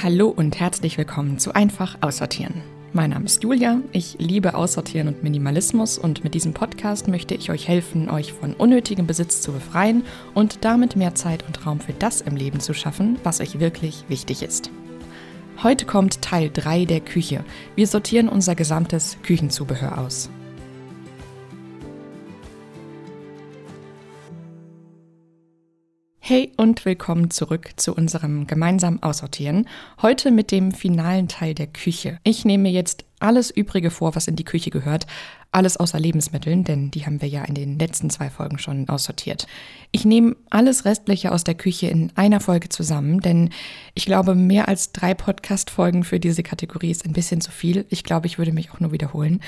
Hallo und herzlich willkommen zu Einfach Aussortieren. Mein Name ist Julia, ich liebe Aussortieren und Minimalismus und mit diesem Podcast möchte ich euch helfen, euch von unnötigem Besitz zu befreien und damit mehr Zeit und Raum für das im Leben zu schaffen, was euch wirklich wichtig ist. Heute kommt Teil 3 der Küche. Wir sortieren unser gesamtes Küchenzubehör aus. Hey und willkommen zurück zu unserem gemeinsamen Aussortieren. Heute mit dem finalen Teil der Küche. Ich nehme jetzt alles Übrige vor, was in die Küche gehört. Alles außer Lebensmitteln, denn die haben wir ja in den letzten zwei Folgen schon aussortiert. Ich nehme alles Restliche aus der Küche in einer Folge zusammen, denn ich glaube, mehr als drei Podcast-Folgen für diese Kategorie ist ein bisschen zu viel. Ich glaube, ich würde mich auch nur wiederholen.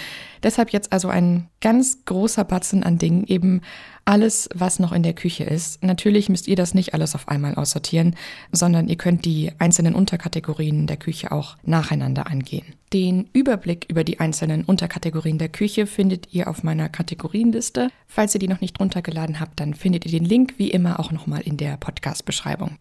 Deshalb jetzt also ein ganz großer Batzen an Dingen, eben alles, was noch in der Küche ist. Natürlich müsst ihr das nicht alles auf einmal aussortieren, sondern ihr könnt die einzelnen Unterkategorien der Küche auch nacheinander angehen. Den Überblick über die einzelnen Unterkategorien der Küche findet ihr auf meiner Kategorienliste. Falls ihr die noch nicht runtergeladen habt, dann findet ihr den Link wie immer auch nochmal in der Podcast-Beschreibung.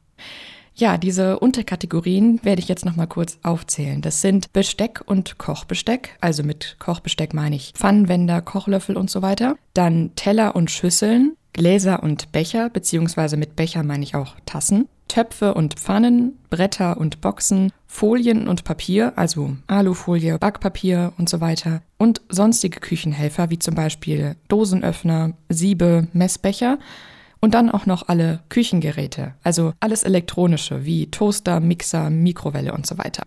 Ja, diese Unterkategorien werde ich jetzt nochmal kurz aufzählen. Das sind Besteck und Kochbesteck. Also mit Kochbesteck meine ich Pfannenwender, Kochlöffel und so weiter. Dann Teller und Schüsseln, Gläser und Becher, beziehungsweise mit Becher meine ich auch Tassen. Töpfe und Pfannen, Bretter und Boxen, Folien und Papier, also Alufolie, Backpapier und so weiter, und sonstige Küchenhelfer wie zum Beispiel Dosenöffner, Siebe, Messbecher und dann auch noch alle Küchengeräte, also alles elektronische wie Toaster, Mixer, Mikrowelle und so weiter.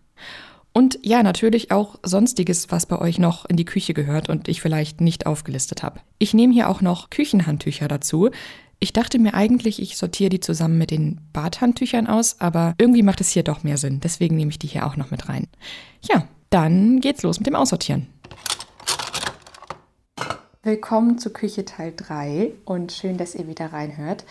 Und ja, natürlich auch sonstiges, was bei euch noch in die Küche gehört und ich vielleicht nicht aufgelistet habe. Ich nehme hier auch noch Küchenhandtücher dazu, ich dachte mir eigentlich, ich sortiere die zusammen mit den Badhandtüchern aus, aber irgendwie macht es hier doch mehr Sinn. Deswegen nehme ich die hier auch noch mit rein. Ja, dann geht's los mit dem Aussortieren. Willkommen zu Küche Teil 3 und schön, dass ihr wieder reinhört.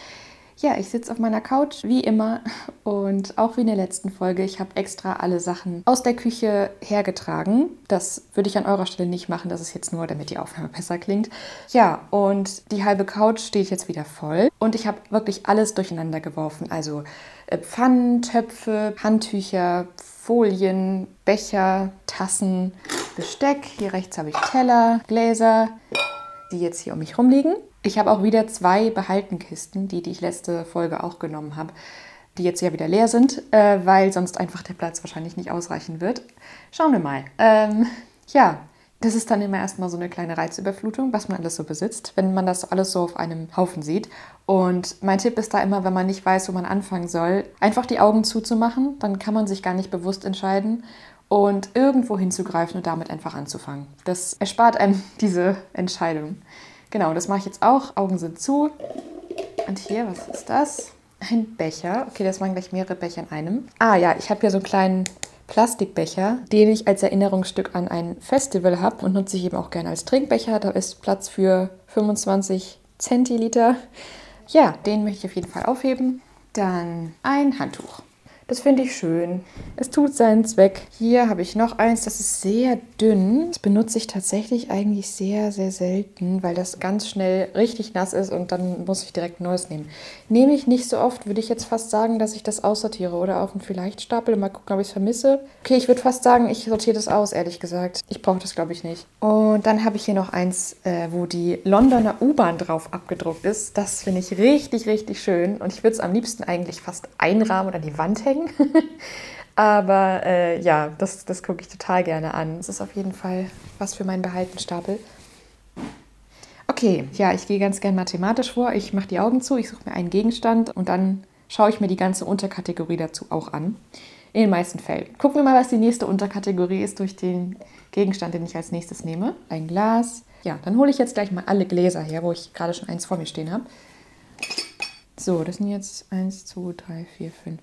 Ja, ich sitze auf meiner Couch, wie immer. Und auch wie in der letzten Folge, ich habe extra alle Sachen aus der Küche hergetragen. Das würde ich an eurer Stelle nicht machen. Das ist jetzt nur, damit die Aufnahme besser klingt. Ja, und die halbe Couch steht jetzt wieder voll. Und ich habe wirklich alles durcheinander geworfen. Also äh, Pfannen, Töpfe, Handtücher, Folien, Becher, Tassen, Besteck. Hier rechts habe ich Teller, Gläser, die jetzt hier um mich rumliegen. Ich habe auch wieder zwei Behaltenkisten, die, die ich letzte Folge auch genommen habe, die jetzt ja wieder leer sind, äh, weil sonst einfach der Platz wahrscheinlich nicht ausreichen wird. Schauen wir mal. Ähm, ja, das ist dann immer erstmal so eine kleine Reizüberflutung, was man alles so besitzt, wenn man das alles so auf einem Haufen sieht. Und mein Tipp ist da immer, wenn man nicht weiß, wo man anfangen soll, einfach die Augen zuzumachen. Dann kann man sich gar nicht bewusst entscheiden und irgendwo hinzugreifen und damit einfach anzufangen. Das erspart einem diese Entscheidung. Genau, das mache ich jetzt auch. Augen sind zu. Und hier, was ist das? Ein Becher. Okay, das waren gleich mehrere Becher in einem. Ah ja, ich habe hier so einen kleinen Plastikbecher, den ich als Erinnerungsstück an ein Festival habe und nutze ich eben auch gerne als Trinkbecher. Da ist Platz für 25 Zentiliter. Ja, den möchte ich auf jeden Fall aufheben. Dann ein Handtuch. Das finde ich schön. Es tut seinen Zweck. Hier habe ich noch eins, das ist sehr dünn. Das benutze ich tatsächlich eigentlich sehr, sehr selten, weil das ganz schnell richtig nass ist und dann muss ich direkt ein neues nehmen. Nehme ich nicht so oft, würde ich jetzt fast sagen, dass ich das aussortiere oder auf einen Vielleicht-Stapel. Mal gucken, ob ich es vermisse. Okay, ich würde fast sagen, ich sortiere das aus, ehrlich gesagt. Ich brauche das, glaube ich, nicht. Und dann habe ich hier noch eins, äh, wo die Londoner U-Bahn drauf abgedruckt ist. Das finde ich richtig, richtig schön. Und ich würde es am liebsten eigentlich fast einrahmen oder an die Wand hängen. Aber äh, ja, das, das gucke ich total gerne an. Es ist auf jeden Fall was für meinen Behaltenstapel. Okay, ja, ich gehe ganz gern mathematisch vor. Ich mache die Augen zu, ich suche mir einen Gegenstand und dann schaue ich mir die ganze Unterkategorie dazu auch an. In den meisten Fällen. Gucken wir mal, was die nächste Unterkategorie ist durch den Gegenstand, den ich als nächstes nehme. Ein Glas. Ja, dann hole ich jetzt gleich mal alle Gläser her, wo ich gerade schon eins vor mir stehen habe. So, das sind jetzt 1, 2, 3, 4, 5.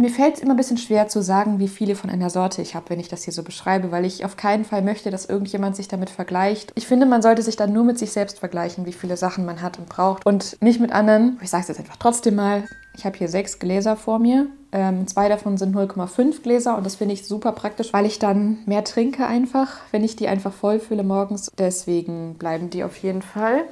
Mir fällt es immer ein bisschen schwer zu sagen, wie viele von einer Sorte ich habe, wenn ich das hier so beschreibe, weil ich auf keinen Fall möchte, dass irgendjemand sich damit vergleicht. Ich finde, man sollte sich dann nur mit sich selbst vergleichen, wie viele Sachen man hat und braucht und nicht mit anderen. Ich sage es jetzt einfach trotzdem mal. Ich habe hier sechs Gläser vor mir. Ähm, zwei davon sind 0,5 Gläser und das finde ich super praktisch, weil ich dann mehr trinke einfach, wenn ich die einfach voll fülle morgens. Deswegen bleiben die auf jeden Fall.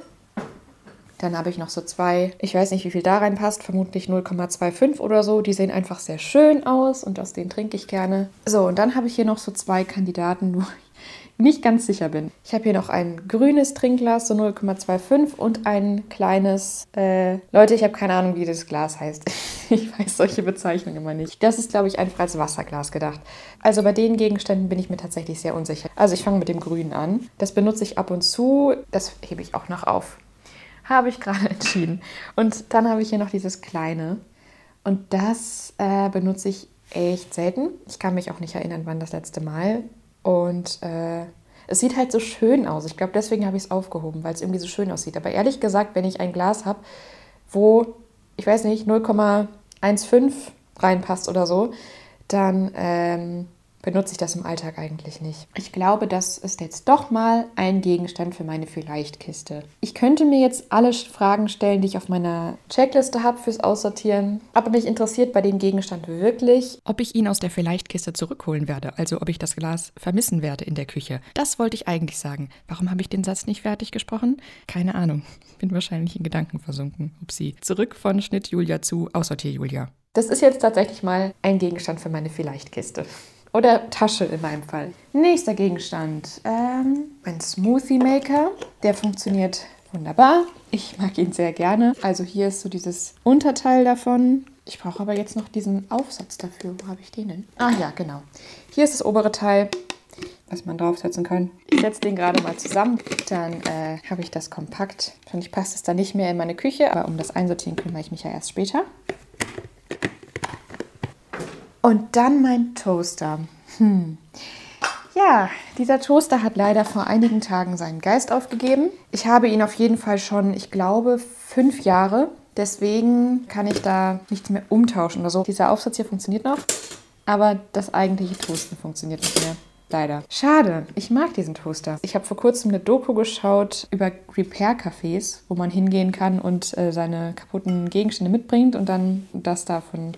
Dann habe ich noch so zwei, ich weiß nicht, wie viel da reinpasst, vermutlich 0,25 oder so. Die sehen einfach sehr schön aus und aus denen trinke ich gerne. So, und dann habe ich hier noch so zwei Kandidaten, wo nicht ganz sicher bin. Ich habe hier noch ein grünes Trinkglas, so 0,25 und ein kleines. Äh, Leute, ich habe keine Ahnung, wie das Glas heißt. ich weiß solche Bezeichnungen immer nicht. Das ist, glaube ich, einfach als Wasserglas gedacht. Also bei den Gegenständen bin ich mir tatsächlich sehr unsicher. Also ich fange mit dem grünen an. Das benutze ich ab und zu. Das hebe ich auch noch auf. Habe ich gerade entschieden. Und dann habe ich hier noch dieses kleine. Und das äh, benutze ich echt selten. Ich kann mich auch nicht erinnern, wann das letzte Mal. Und äh, es sieht halt so schön aus. Ich glaube, deswegen habe ich es aufgehoben, weil es irgendwie so schön aussieht. Aber ehrlich gesagt, wenn ich ein Glas habe, wo, ich weiß nicht, 0,15 reinpasst oder so, dann ähm, benutze ich das im Alltag eigentlich nicht. Ich glaube, das ist jetzt doch mal ein Gegenstand für meine Vielleicht-Kiste. Ich könnte mir jetzt alle Fragen stellen, die ich auf meiner Checkliste habe fürs Aussortieren, aber mich interessiert bei dem Gegenstand wirklich, ob ich ihn aus der Vielleicht-Kiste zurückholen werde, also ob ich das Glas vermissen werde in der Küche. Das wollte ich eigentlich sagen. Warum habe ich den Satz nicht fertig gesprochen? Keine Ahnung. Bin wahrscheinlich in Gedanken versunken. Upsi. Zurück von Schnitt Julia zu Aussortier Julia. Das ist jetzt tatsächlich mal ein Gegenstand für meine Vielleicht-Kiste. Oder Tasche in meinem Fall. Nächster Gegenstand. Ähm, ein Smoothie Maker. Der funktioniert wunderbar. Ich mag ihn sehr gerne. Also hier ist so dieses Unterteil davon. Ich brauche aber jetzt noch diesen Aufsatz dafür. Wo habe ich den denn? Ah ja, genau. Hier ist das obere Teil, was man draufsetzen kann. Ich setze den gerade mal zusammen. Dann äh, habe ich das kompakt. Wahrscheinlich passt es dann nicht mehr in meine Küche, aber um das Einsortieren kümmere ich mich ja erst später. Und dann mein Toaster. Hm. Ja, dieser Toaster hat leider vor einigen Tagen seinen Geist aufgegeben. Ich habe ihn auf jeden Fall schon, ich glaube, fünf Jahre. Deswegen kann ich da nichts mehr umtauschen oder so. Dieser Aufsatz hier funktioniert noch, aber das eigentliche Toasten funktioniert nicht mehr. Leider. Schade. Ich mag diesen Toaster. Ich habe vor kurzem eine Doku geschaut über Repair-Cafés, wo man hingehen kann und äh, seine kaputten Gegenstände mitbringt und dann das davon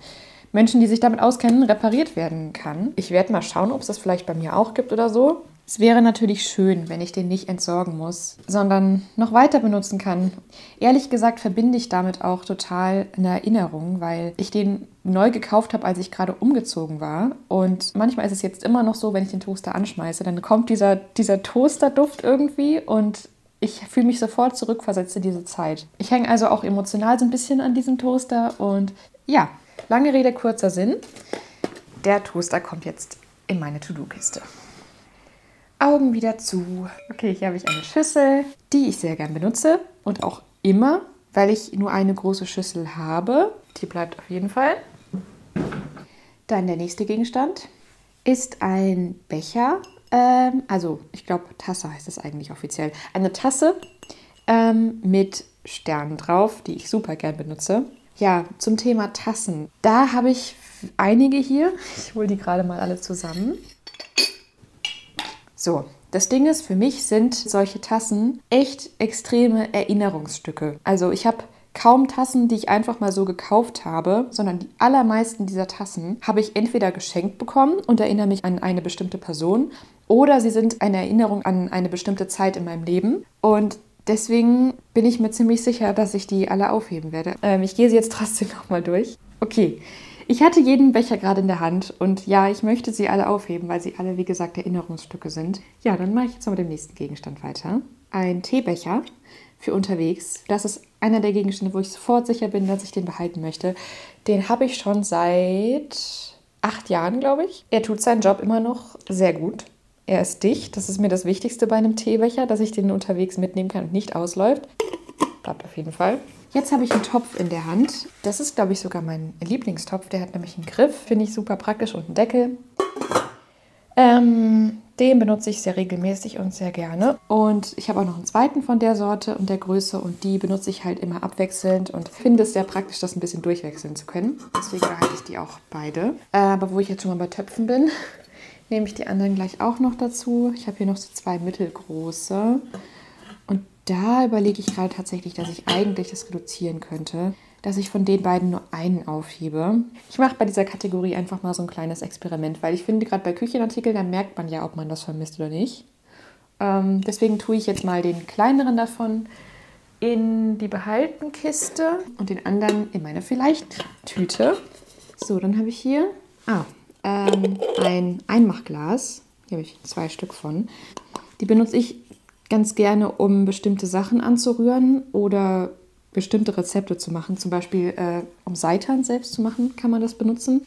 Menschen, die sich damit auskennen, repariert werden kann. Ich werde mal schauen, ob es das vielleicht bei mir auch gibt oder so. Es wäre natürlich schön, wenn ich den nicht entsorgen muss, sondern noch weiter benutzen kann. Ehrlich gesagt verbinde ich damit auch total eine Erinnerung, weil ich den neu gekauft habe, als ich gerade umgezogen war. Und manchmal ist es jetzt immer noch so, wenn ich den Toaster anschmeiße, dann kommt dieser, dieser Toasterduft irgendwie und ich fühle mich sofort zurückversetzt in diese Zeit. Ich hänge also auch emotional so ein bisschen an diesem Toaster und ja, Lange Rede, kurzer Sinn. Der Toaster kommt jetzt in meine To-Do-Kiste. Augen wieder zu. Okay, hier habe ich eine Schüssel, die ich sehr gern benutze und auch immer, weil ich nur eine große Schüssel habe. Die bleibt auf jeden Fall. Dann der nächste Gegenstand ist ein Becher. Ähm, also, ich glaube, Tasse heißt es eigentlich offiziell. Eine Tasse ähm, mit Sternen drauf, die ich super gern benutze. Ja, zum Thema Tassen. Da habe ich einige hier. Ich hole die gerade mal alle zusammen. So, das Ding ist, für mich sind solche Tassen echt extreme Erinnerungsstücke. Also ich habe kaum Tassen, die ich einfach mal so gekauft habe, sondern die allermeisten dieser Tassen habe ich entweder geschenkt bekommen und erinnere mich an eine bestimmte Person oder sie sind eine Erinnerung an eine bestimmte Zeit in meinem Leben. Und Deswegen bin ich mir ziemlich sicher, dass ich die alle aufheben werde. Ähm, ich gehe sie jetzt trotzdem nochmal durch. Okay, ich hatte jeden Becher gerade in der Hand und ja, ich möchte sie alle aufheben, weil sie alle, wie gesagt, Erinnerungsstücke sind. Ja, dann mache ich jetzt mal mit dem nächsten Gegenstand weiter. Ein Teebecher für unterwegs. Das ist einer der Gegenstände, wo ich sofort sicher bin, dass ich den behalten möchte. Den habe ich schon seit acht Jahren, glaube ich. Er tut seinen Job immer noch sehr gut. Er ist dicht. Das ist mir das Wichtigste bei einem Teebecher, dass ich den unterwegs mitnehmen kann und nicht ausläuft. Bleibt auf jeden Fall. Jetzt habe ich einen Topf in der Hand. Das ist, glaube ich, sogar mein Lieblingstopf. Der hat nämlich einen Griff, finde ich super praktisch und einen Deckel. Ähm, den benutze ich sehr regelmäßig und sehr gerne. Und ich habe auch noch einen zweiten von der Sorte und der Größe und die benutze ich halt immer abwechselnd und finde es sehr praktisch, das ein bisschen durchwechseln zu können. Deswegen behalte ich die auch beide. Äh, aber wo ich jetzt schon mal bei Töpfen bin, nehme ich die anderen gleich auch noch dazu. Ich habe hier noch so zwei mittelgroße. Und da überlege ich gerade tatsächlich, dass ich eigentlich das reduzieren könnte, dass ich von den beiden nur einen aufhebe. Ich mache bei dieser Kategorie einfach mal so ein kleines Experiment, weil ich finde, gerade bei Küchenartikeln, da merkt man ja, ob man das vermisst oder nicht. Ähm, deswegen tue ich jetzt mal den kleineren davon in die Behaltenkiste und den anderen in meine Vielleicht-Tüte. So, dann habe ich hier ah, ähm, ein Einmachglas. Hier habe ich zwei Stück von. Die benutze ich ganz gerne, um bestimmte Sachen anzurühren oder bestimmte Rezepte zu machen. Zum Beispiel, äh, um Seitan selbst zu machen, kann man das benutzen.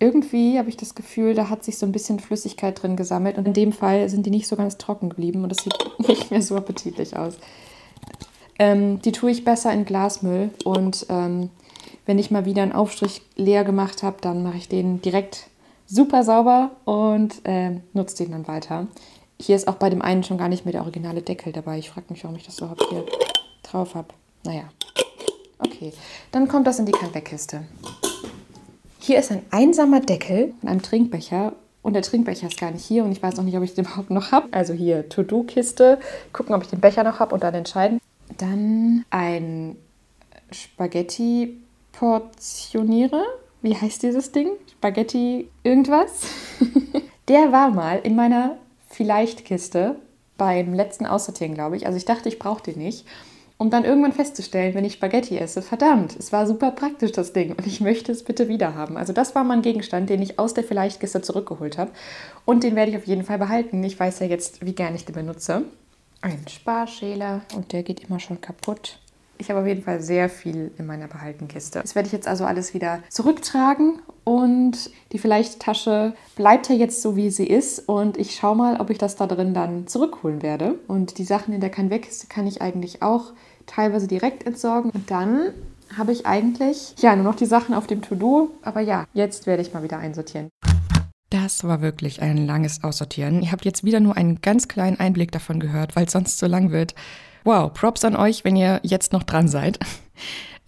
Irgendwie habe ich das Gefühl, da hat sich so ein bisschen Flüssigkeit drin gesammelt und in dem Fall sind die nicht so ganz trocken geblieben und das sieht nicht mehr so appetitlich aus. Ähm, die tue ich besser in Glasmüll und ähm, wenn ich mal wieder einen Aufstrich leer gemacht habe, dann mache ich den direkt super sauber und äh, nutze den dann weiter. Hier ist auch bei dem einen schon gar nicht mehr der originale Deckel dabei. Ich frage mich, warum ich das überhaupt hier drauf habe. Naja. Okay, dann kommt das in die Kalweckkiste. Hier ist ein einsamer Deckel von einem Trinkbecher und der Trinkbecher ist gar nicht hier und ich weiß auch nicht, ob ich den überhaupt noch habe. Also hier To-Do-Kiste, gucken, ob ich den Becher noch habe und dann entscheiden. Dann ein Spaghetti-Portionierer. Wie heißt dieses Ding? Spaghetti irgendwas? der war mal in meiner Vielleicht-Kiste beim letzten Aussortieren, glaube ich. Also ich dachte, ich brauche den nicht um dann irgendwann festzustellen, wenn ich Spaghetti esse, verdammt, es war super praktisch das Ding und ich möchte es bitte wieder haben. Also das war mein Gegenstand, den ich aus der Vielleichtkiste zurückgeholt habe und den werde ich auf jeden Fall behalten. Ich weiß ja jetzt, wie gern ich den benutze. Ein Sparschäler und der geht immer schon kaputt. Ich habe auf jeden Fall sehr viel in meiner Behaltenkiste. Das werde ich jetzt also alles wieder zurücktragen und die vielleicht Tasche bleibt ja jetzt so, wie sie ist und ich schaue mal, ob ich das da drin dann zurückholen werde. Und die Sachen in der Kann-Weg-Kiste kann ich eigentlich auch teilweise direkt entsorgen. Und dann habe ich eigentlich ja nur noch die Sachen auf dem To-Do. Aber ja, jetzt werde ich mal wieder einsortieren. Das war wirklich ein langes Aussortieren. Ihr habt jetzt wieder nur einen ganz kleinen Einblick davon gehört, weil es sonst so lang wird. Wow, Props an euch, wenn ihr jetzt noch dran seid.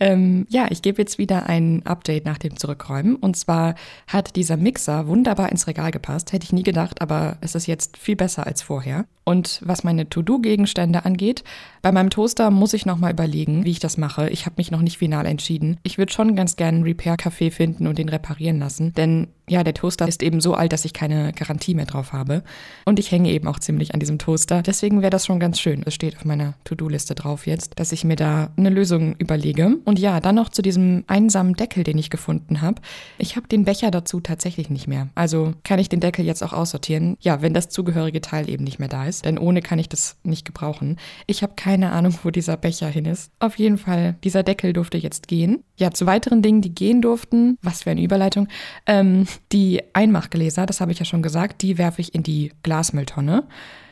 Ähm, ja, ich gebe jetzt wieder ein Update nach dem Zurückräumen. Und zwar hat dieser Mixer wunderbar ins Regal gepasst. Hätte ich nie gedacht, aber es ist jetzt viel besser als vorher. Und was meine To-Do-Gegenstände angeht, bei meinem Toaster muss ich nochmal überlegen, wie ich das mache. Ich habe mich noch nicht final entschieden. Ich würde schon ganz gerne einen Repair-Café finden und den reparieren lassen. Denn ja, der Toaster ist eben so alt, dass ich keine Garantie mehr drauf habe. Und ich hänge eben auch ziemlich an diesem Toaster. Deswegen wäre das schon ganz schön. Es steht auf meiner To-Do-Liste drauf jetzt, dass ich mir da eine Lösung überlege. Und ja, dann noch zu diesem einsamen Deckel, den ich gefunden habe. Ich habe den Becher dazu tatsächlich nicht mehr. Also kann ich den Deckel jetzt auch aussortieren. Ja, wenn das zugehörige Teil eben nicht mehr da ist. Denn ohne kann ich das nicht gebrauchen. Ich habe keine Ahnung, wo dieser Becher hin ist. Auf jeden Fall, dieser Deckel durfte jetzt gehen. Ja, zu weiteren Dingen, die gehen durften. Was für eine Überleitung. Ähm, die Einmachgläser, das habe ich ja schon gesagt, die werfe ich in die Glasmülltonne.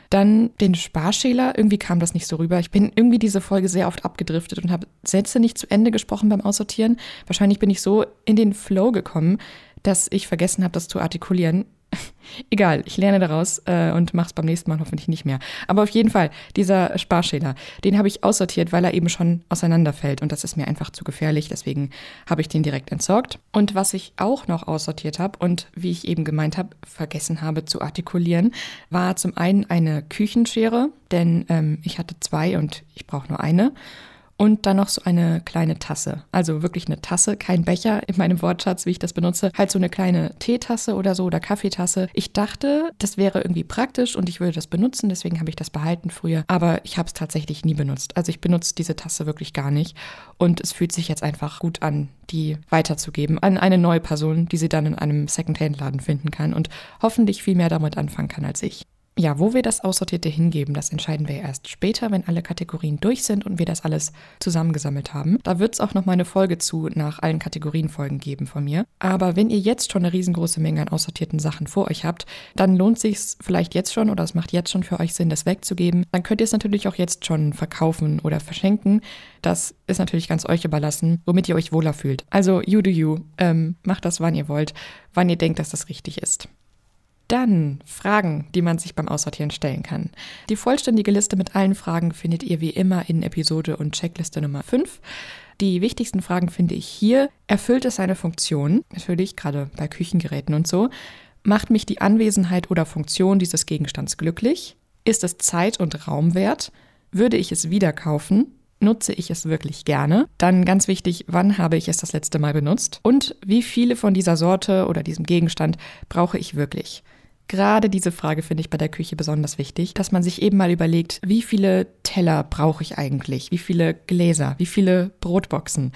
Dann den Sparschäler, irgendwie kam das nicht so rüber. Ich bin irgendwie diese Folge sehr oft abgedriftet und habe Sätze nicht zu Ende gesprochen beim Aussortieren. Wahrscheinlich bin ich so in den Flow gekommen, dass ich vergessen habe, das zu artikulieren. Egal, ich lerne daraus äh, und mache es beim nächsten Mal hoffentlich nicht mehr. Aber auf jeden Fall, dieser Sparschäler, den habe ich aussortiert, weil er eben schon auseinanderfällt und das ist mir einfach zu gefährlich. Deswegen habe ich den direkt entsorgt. Und was ich auch noch aussortiert habe und wie ich eben gemeint habe, vergessen habe zu artikulieren, war zum einen eine Küchenschere, denn ähm, ich hatte zwei und ich brauche nur eine und dann noch so eine kleine Tasse. Also wirklich eine Tasse, kein Becher in meinem Wortschatz, wie ich das benutze. Halt so eine kleine Teetasse oder so oder Kaffeetasse. Ich dachte, das wäre irgendwie praktisch und ich würde das benutzen, deswegen habe ich das behalten früher. Aber ich habe es tatsächlich nie benutzt. Also ich benutze diese Tasse wirklich gar nicht. Und es fühlt sich jetzt einfach gut an, die weiterzugeben an eine neue Person, die sie dann in einem Secondhand-Laden finden kann und hoffentlich viel mehr damit anfangen kann als ich. Ja, wo wir das Aussortierte hingeben, das entscheiden wir erst später, wenn alle Kategorien durch sind und wir das alles zusammengesammelt haben. Da wird es auch noch mal eine Folge zu nach allen Kategorienfolgen geben von mir. Aber wenn ihr jetzt schon eine riesengroße Menge an aussortierten Sachen vor euch habt, dann lohnt sich vielleicht jetzt schon oder es macht jetzt schon für euch Sinn, das wegzugeben. Dann könnt ihr es natürlich auch jetzt schon verkaufen oder verschenken. Das ist natürlich ganz euch überlassen, womit ihr euch wohler fühlt. Also you do you. Ähm, macht das, wann ihr wollt, wann ihr denkt, dass das richtig ist. Dann Fragen, die man sich beim Aussortieren stellen kann. Die vollständige Liste mit allen Fragen findet ihr wie immer in Episode und Checkliste Nummer 5. Die wichtigsten Fragen finde ich hier. Erfüllt es seine Funktion? Natürlich, gerade bei Küchengeräten und so. Macht mich die Anwesenheit oder Funktion dieses Gegenstands glücklich? Ist es Zeit und Raum wert? Würde ich es wieder kaufen? Nutze ich es wirklich gerne? Dann ganz wichtig, wann habe ich es das letzte Mal benutzt? Und wie viele von dieser Sorte oder diesem Gegenstand brauche ich wirklich? Gerade diese Frage finde ich bei der Küche besonders wichtig, dass man sich eben mal überlegt, wie viele Teller brauche ich eigentlich, wie viele Gläser, wie viele Brotboxen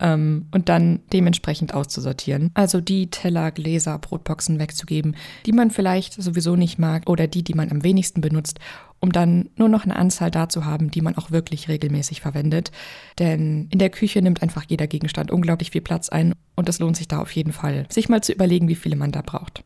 ähm, und dann dementsprechend auszusortieren. Also die Teller, Gläser, Brotboxen wegzugeben, die man vielleicht sowieso nicht mag oder die, die man am wenigsten benutzt, um dann nur noch eine Anzahl da zu haben, die man auch wirklich regelmäßig verwendet. Denn in der Küche nimmt einfach jeder Gegenstand unglaublich viel Platz ein und es lohnt sich da auf jeden Fall, sich mal zu überlegen, wie viele man da braucht.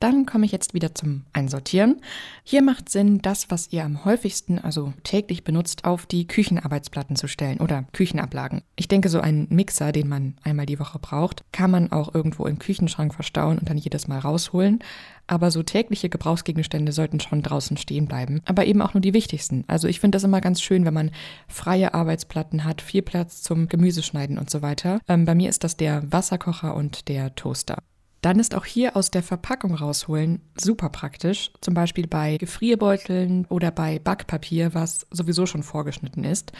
Dann komme ich jetzt wieder zum Einsortieren. Hier macht Sinn, das, was ihr am häufigsten, also täglich benutzt, auf die Küchenarbeitsplatten zu stellen oder Küchenablagen. Ich denke, so einen Mixer, den man einmal die Woche braucht, kann man auch irgendwo im Küchenschrank verstauen und dann jedes Mal rausholen. Aber so tägliche Gebrauchsgegenstände sollten schon draußen stehen bleiben. Aber eben auch nur die wichtigsten. Also ich finde das immer ganz schön, wenn man freie Arbeitsplatten hat, viel Platz zum Gemüseschneiden und so weiter. Ähm, bei mir ist das der Wasserkocher und der Toaster. Dann ist auch hier aus der Verpackung rausholen super praktisch, zum Beispiel bei Gefrierbeuteln oder bei Backpapier, was sowieso schon vorgeschnitten ist.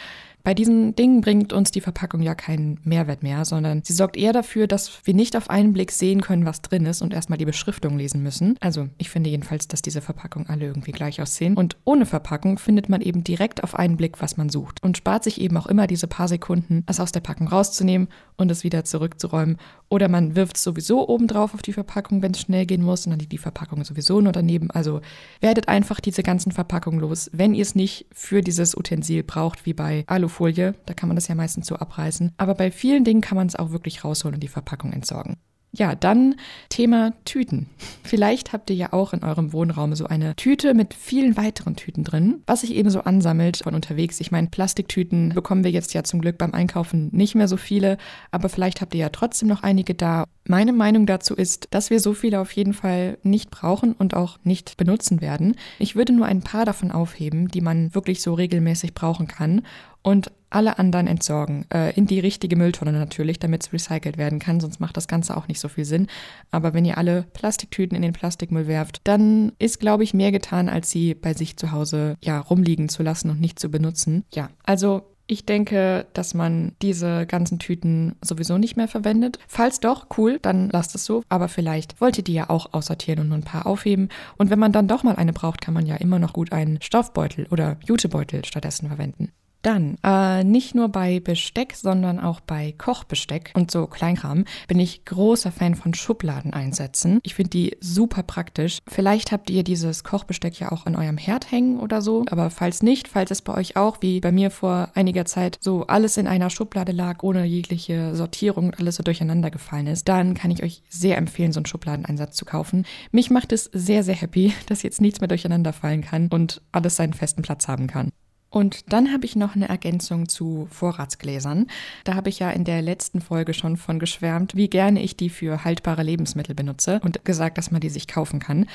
Bei diesen Dingen bringt uns die Verpackung ja keinen Mehrwert mehr, sondern sie sorgt eher dafür, dass wir nicht auf einen Blick sehen können, was drin ist und erstmal die Beschriftung lesen müssen. Also ich finde jedenfalls, dass diese Verpackungen alle irgendwie gleich aussehen. Und ohne Verpackung findet man eben direkt auf einen Blick, was man sucht und spart sich eben auch immer diese paar Sekunden, es aus der Packung rauszunehmen und es wieder zurückzuräumen. Oder man wirft es sowieso oben drauf auf die Verpackung, wenn es schnell gehen muss und dann liegt die Verpackung sowieso nur daneben. Also werdet einfach diese ganzen Verpackungen los, wenn ihr es nicht für dieses Utensil braucht, wie bei Alufolie Alufolie, da kann man das ja meistens so abreißen. Aber bei vielen Dingen kann man es auch wirklich rausholen und die Verpackung entsorgen. Ja, dann Thema Tüten. Vielleicht habt ihr ja auch in eurem Wohnraum so eine Tüte mit vielen weiteren Tüten drin, was sich eben so ansammelt von unterwegs. Ich meine, Plastiktüten bekommen wir jetzt ja zum Glück beim Einkaufen nicht mehr so viele, aber vielleicht habt ihr ja trotzdem noch einige da. Meine Meinung dazu ist, dass wir so viele auf jeden Fall nicht brauchen und auch nicht benutzen werden. Ich würde nur ein paar davon aufheben, die man wirklich so regelmäßig brauchen kann und alle anderen entsorgen. Äh, in die richtige Mülltonne natürlich, damit es recycelt werden kann, sonst macht das Ganze auch nicht so viel Sinn. Aber wenn ihr alle Plastiktüten in den Plastikmüll werft, dann ist, glaube ich, mehr getan, als sie bei sich zu Hause ja rumliegen zu lassen und nicht zu benutzen. Ja, also ich denke, dass man diese ganzen Tüten sowieso nicht mehr verwendet. Falls doch, cool, dann lasst es so. Aber vielleicht wollt ihr die ja auch aussortieren und nur ein paar aufheben. Und wenn man dann doch mal eine braucht, kann man ja immer noch gut einen Stoffbeutel oder Jutebeutel stattdessen verwenden. Dann, äh, nicht nur bei Besteck, sondern auch bei Kochbesteck und so Kleinkram bin ich großer Fan von Schubladen einsetzen. Ich finde die super praktisch. Vielleicht habt ihr dieses Kochbesteck ja auch an eurem Herd hängen oder so, aber falls nicht, falls es bei euch auch, wie bei mir vor einiger Zeit, so alles in einer Schublade lag, ohne jegliche Sortierung und alles so durcheinander gefallen ist, dann kann ich euch sehr empfehlen, so einen Schubladeneinsatz zu kaufen. Mich macht es sehr, sehr happy, dass jetzt nichts mehr durcheinander fallen kann und alles seinen festen Platz haben kann. Und dann habe ich noch eine Ergänzung zu Vorratsgläsern. Da habe ich ja in der letzten Folge schon von geschwärmt, wie gerne ich die für haltbare Lebensmittel benutze und gesagt, dass man die sich kaufen kann.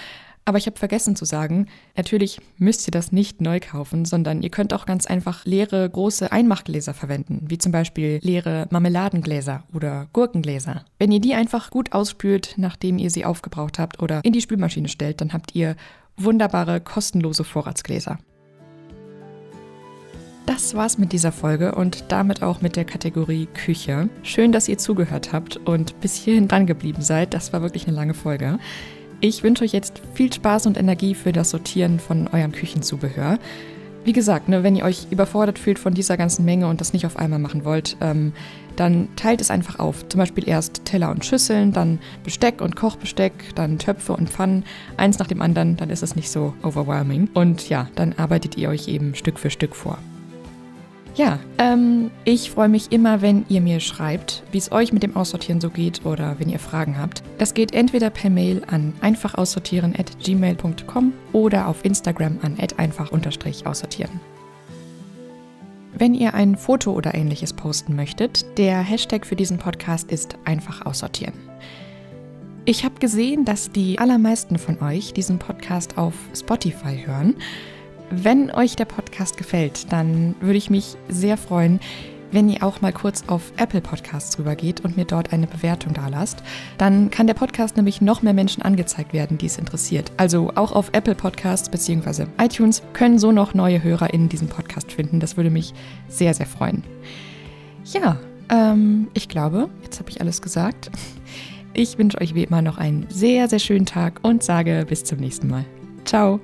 Aber ich habe vergessen zu sagen, natürlich müsst ihr das nicht neu kaufen, sondern ihr könnt auch ganz einfach leere große Einmachgläser verwenden, wie zum Beispiel leere Marmeladengläser oder Gurkengläser. Wenn ihr die einfach gut ausspült, nachdem ihr sie aufgebraucht habt oder in die Spülmaschine stellt, dann habt ihr wunderbare kostenlose Vorratsgläser. Das war's mit dieser Folge und damit auch mit der Kategorie Küche. Schön, dass ihr zugehört habt und bis hierhin dran geblieben seid. Das war wirklich eine lange Folge. Ich wünsche euch jetzt viel Spaß und Energie für das Sortieren von eurem Küchenzubehör. Wie gesagt, ne, wenn ihr euch überfordert fühlt von dieser ganzen Menge und das nicht auf einmal machen wollt, ähm, dann teilt es einfach auf. Zum Beispiel erst Teller und Schüsseln, dann Besteck und Kochbesteck, dann Töpfe und Pfannen, eins nach dem anderen, dann ist es nicht so overwhelming. Und ja, dann arbeitet ihr euch eben Stück für Stück vor. Ja, ähm, ich freue mich immer, wenn ihr mir schreibt, wie es euch mit dem Aussortieren so geht oder wenn ihr Fragen habt. Das geht entweder per Mail an einfachaussortieren.gmail.com oder auf Instagram an einfach-aussortieren. Wenn ihr ein Foto oder ähnliches posten möchtet, der Hashtag für diesen Podcast ist einfach aussortieren. Ich habe gesehen, dass die allermeisten von euch diesen Podcast auf Spotify hören. Wenn euch der Podcast gefällt, dann würde ich mich sehr freuen, wenn ihr auch mal kurz auf Apple Podcasts rübergeht und mir dort eine Bewertung da lasst. Dann kann der Podcast nämlich noch mehr Menschen angezeigt werden, die es interessiert. Also auch auf Apple Podcasts bzw. iTunes können so noch neue HörerInnen diesen Podcast finden. Das würde mich sehr, sehr freuen. Ja, ähm, ich glaube, jetzt habe ich alles gesagt. Ich wünsche euch wie immer noch einen sehr, sehr schönen Tag und sage bis zum nächsten Mal. Ciao!